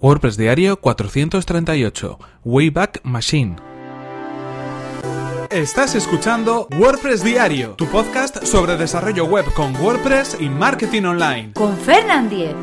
WordPress Diario 438 Wayback Machine. Estás escuchando WordPress Diario, tu podcast sobre desarrollo web con WordPress y marketing online. Con Fernand Diez.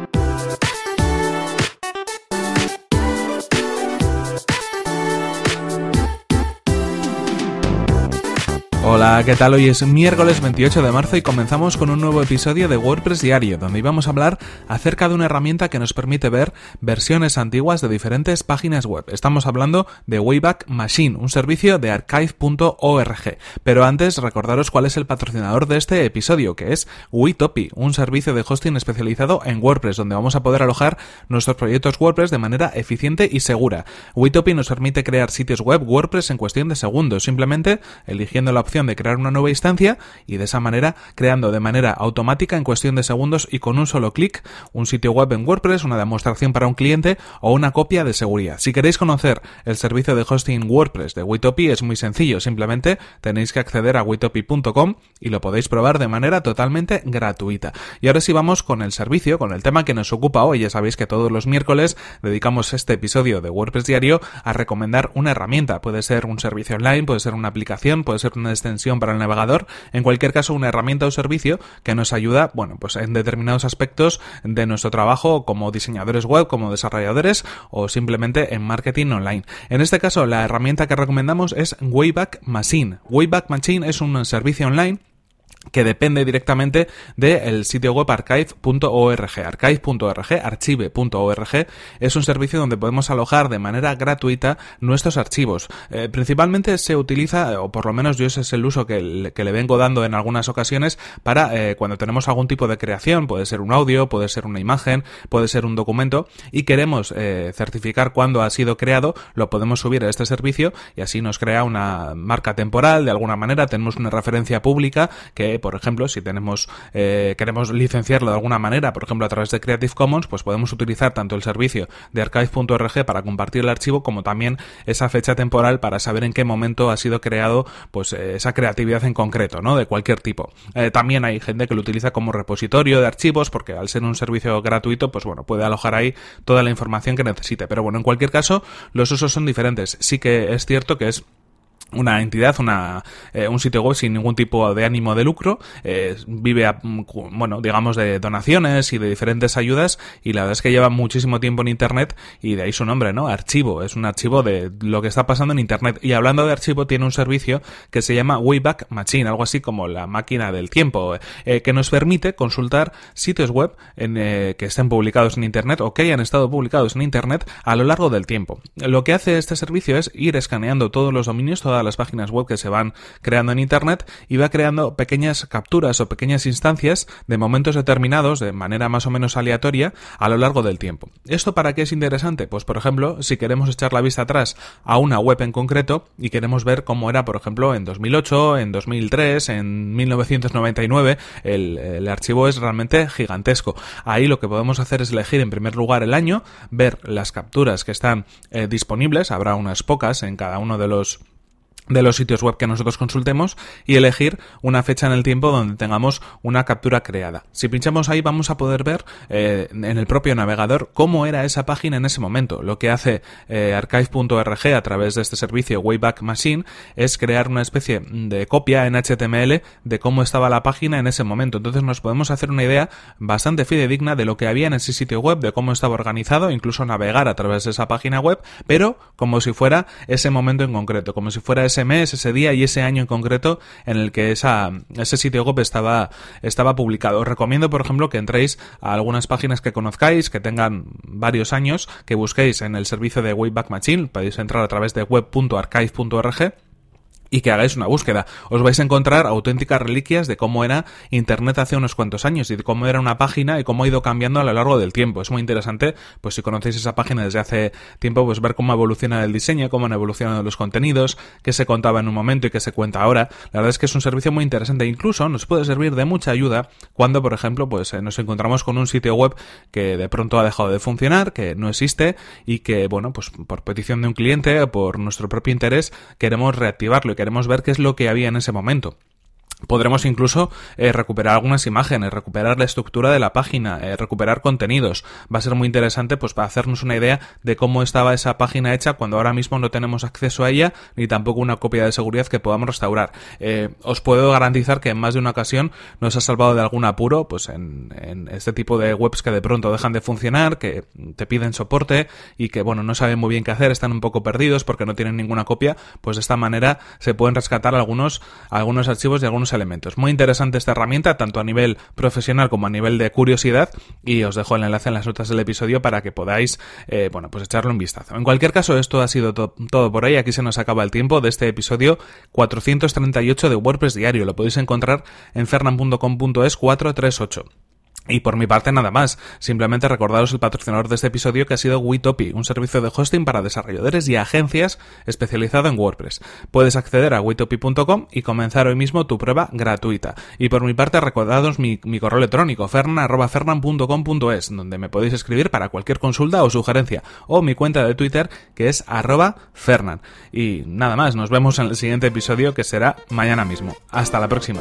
Hola, ¿qué tal? Hoy es miércoles 28 de marzo y comenzamos con un nuevo episodio de WordPress Diario, donde íbamos a hablar acerca de una herramienta que nos permite ver versiones antiguas de diferentes páginas web. Estamos hablando de Wayback Machine, un servicio de archive.org. Pero antes, recordaros cuál es el patrocinador de este episodio, que es Witopi, un servicio de hosting especializado en WordPress, donde vamos a poder alojar nuestros proyectos WordPress de manera eficiente y segura. Witopi nos permite crear sitios web WordPress en cuestión de segundos, simplemente eligiendo la opción de crear una nueva instancia y de esa manera creando de manera automática en cuestión de segundos y con un solo clic un sitio web en WordPress, una demostración para un cliente o una copia de seguridad. Si queréis conocer el servicio de hosting WordPress de Witopi es muy sencillo, simplemente tenéis que acceder a witopi.com y lo podéis probar de manera totalmente gratuita. Y ahora sí vamos con el servicio, con el tema que nos ocupa hoy. Ya sabéis que todos los miércoles dedicamos este episodio de WordPress Diario a recomendar una herramienta. Puede ser un servicio online, puede ser una aplicación, puede ser una extensión para el navegador, en cualquier caso una herramienta o servicio que nos ayuda, bueno, pues en determinados aspectos de nuestro trabajo como diseñadores web, como desarrolladores o simplemente en marketing online. En este caso, la herramienta que recomendamos es Wayback Machine. Wayback Machine es un servicio online que depende directamente del sitio web archive.org. Archive.org, archive.org, es un servicio donde podemos alojar de manera gratuita nuestros archivos. Eh, principalmente se utiliza, o por lo menos yo ese es el uso que, le vengo dando en algunas ocasiones, para eh, cuando tenemos algún tipo de creación, puede ser un audio, puede ser una imagen, puede ser un documento, y queremos eh, certificar cuándo ha sido creado, lo podemos subir a este servicio y así nos crea una marca temporal, de alguna manera tenemos una referencia pública que por ejemplo, si tenemos eh, queremos licenciarlo de alguna manera, por ejemplo, a través de Creative Commons, pues podemos utilizar tanto el servicio de archive.org para compartir el archivo como también esa fecha temporal para saber en qué momento ha sido creado pues eh, esa creatividad en concreto, ¿no? De cualquier tipo. Eh, también hay gente que lo utiliza como repositorio de archivos porque al ser un servicio gratuito, pues bueno, puede alojar ahí toda la información que necesite. Pero bueno, en cualquier caso, los usos son diferentes. Sí que es cierto que es una entidad, una, eh, un sitio web sin ningún tipo de ánimo de lucro, eh, vive, a, mm, bueno, digamos, de donaciones y de diferentes ayudas y la verdad es que lleva muchísimo tiempo en Internet y de ahí su nombre, ¿no? Archivo, es un archivo de lo que está pasando en Internet. Y hablando de archivo, tiene un servicio que se llama Wayback Machine, algo así como la máquina del tiempo, eh, que nos permite consultar sitios web en, que estén publicados en Internet o que hayan estado publicados en Internet a lo largo del tiempo. Lo que hace este servicio es ir escaneando todos los dominios, todas las páginas web que se van creando en Internet y va creando pequeñas capturas o pequeñas instancias de momentos determinados de manera más o menos aleatoria a lo largo del tiempo. ¿Esto para qué es interesante? Pues por ejemplo, si queremos echar la vista atrás a una web en concreto y queremos ver cómo era, por ejemplo, en 2008, en 2003, en 1999, el, el archivo es realmente gigantesco. Ahí lo que podemos hacer es elegir en primer lugar el año, ver las capturas que están eh, disponibles, habrá unas pocas en cada uno de los de los sitios web que nosotros consultemos y elegir una fecha en el tiempo donde tengamos una captura creada. Si pinchamos ahí vamos a poder ver eh, en el propio navegador cómo era esa página en ese momento. Lo que hace eh, archive.org a través de este servicio Wayback Machine es crear una especie de copia en HTML de cómo estaba la página en ese momento. Entonces nos podemos hacer una idea bastante fidedigna de lo que había en ese sitio web, de cómo estaba organizado, incluso navegar a través de esa página web, pero como si fuera ese momento en concreto, como si fuera ese mes, ese día y ese año en concreto en el que esa, ese sitio web estaba, estaba publicado. Os recomiendo, por ejemplo, que entréis a algunas páginas que conozcáis, que tengan varios años, que busquéis en el servicio de Wayback Machine, podéis entrar a través de web.archive.org y que hagáis una búsqueda. Os vais a encontrar auténticas reliquias de cómo era Internet hace unos cuantos años y de cómo era una página y cómo ha ido cambiando a lo largo del tiempo. Es muy interesante, pues si conocéis esa página desde hace tiempo, pues ver cómo evoluciona el diseño, cómo han evolucionado los contenidos, qué se contaba en un momento y qué se cuenta ahora. La verdad es que es un servicio muy interesante. Incluso nos puede servir de mucha ayuda cuando, por ejemplo, pues eh, nos encontramos con un sitio web que de pronto ha dejado de funcionar, que no existe y que, bueno, pues por petición de un cliente, por nuestro propio interés, queremos reactivarlo queremos ver qué es lo que había en ese momento. Podremos incluso eh, recuperar algunas imágenes, recuperar la estructura de la página, eh, recuperar contenidos. Va a ser muy interesante pues para hacernos una idea de cómo estaba esa página hecha cuando ahora mismo no tenemos acceso a ella ni tampoco una copia de seguridad que podamos restaurar. Eh, os puedo garantizar que en más de una ocasión nos ha salvado de algún apuro pues en, en, este tipo de webs que de pronto dejan de funcionar, que te piden soporte y que bueno no saben muy bien qué hacer, están un poco perdidos porque no tienen ninguna copia, pues de esta manera se pueden rescatar algunos, algunos archivos y algunos elementos. Muy interesante esta herramienta, tanto a nivel profesional como a nivel de curiosidad, y os dejo el enlace en las notas del episodio para que podáis, eh, bueno, pues echarle un vistazo. En cualquier caso, esto ha sido todo por ahí. Aquí se nos acaba el tiempo de este episodio 438 de WordPress Diario. Lo podéis encontrar en fernan.com.es 438. Y por mi parte nada más, simplemente recordaros el patrocinador de este episodio que ha sido Witopi, un servicio de hosting para desarrolladores y agencias especializado en WordPress. Puedes acceder a witopi.com y comenzar hoy mismo tu prueba gratuita. Y por mi parte recordaros mi, correo electrónico fernan.fernan.com.es donde me podéis escribir para cualquier consulta o sugerencia o mi cuenta de Twitter que es arroba fernan. Y nada más, nos vemos en el siguiente episodio que será mañana mismo. Hasta la próxima.